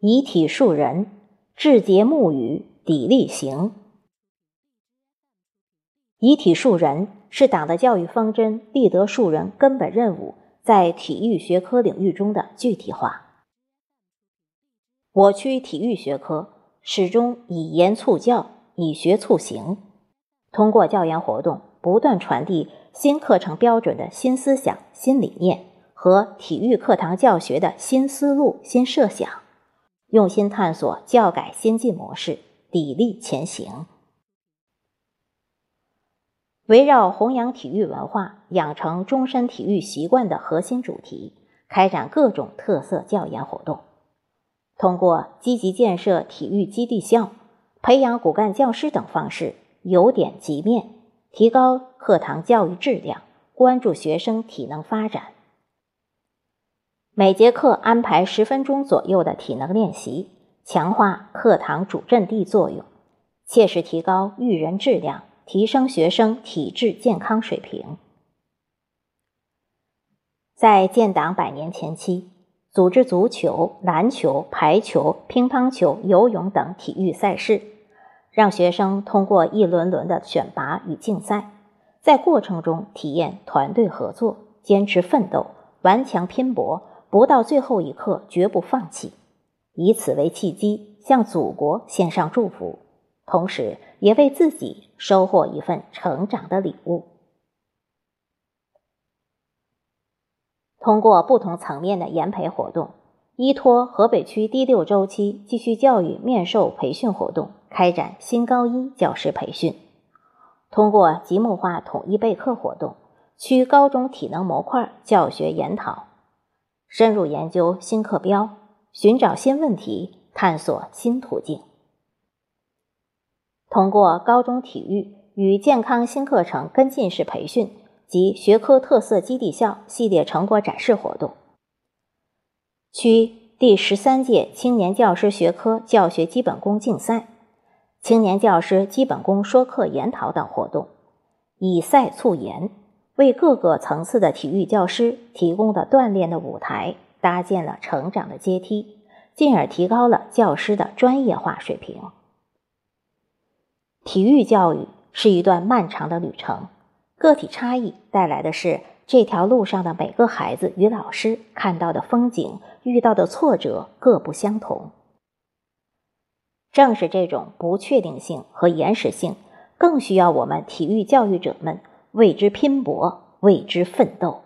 以体树人，志节木语，砥砺行。以体树人是党的教育方针立德树人根本任务在体育学科领域中的具体化。我区体育学科始终以言促教，以学促行，通过教研活动不断传递新课程标准的新思想、新理念和体育课堂教学的新思路、新设想。用心探索教改先进模式，砥砺前行。围绕弘扬体育文化、养成终身体育习惯的核心主题，开展各种特色教研活动。通过积极建设体育基地校、培养骨干教师等方式，由点及面，提高课堂教育质量，关注学生体能发展。每节课安排十分钟左右的体能练习，强化课堂主阵地作用，切实提高育人质量，提升学生体质健康水平。在建党百年前期，组织足球、篮球、排球、乒乓球、游泳等体育赛事，让学生通过一轮轮的选拔与竞赛，在过程中体验团队合作、坚持奋斗、顽强拼搏。不到最后一刻绝不放弃，以此为契机，向祖国献上祝福，同时也为自己收获一份成长的礼物。通过不同层面的研培活动，依托河北区第六周期继续教育面授培训活动，开展新高一教师培训；通过集目化统一备课活动，区高中体能模块教学研讨。深入研究新课标，寻找新问题，探索新途径。通过高中体育与健康新课程跟进式培训及学科特色基地校系列成果展示活动，区第十三届青年教师学科教学基本功竞赛、青年教师基本功说课研讨等活动，以赛促研。为各个层次的体育教师提供的锻炼的舞台，搭建了成长的阶梯，进而提高了教师的专业化水平。体育教育是一段漫长的旅程，个体差异带来的是这条路上的每个孩子与老师看到的风景、遇到的挫折各不相同。正是这种不确定性和延时性，更需要我们体育教育者们。为之拼搏，为之奋斗。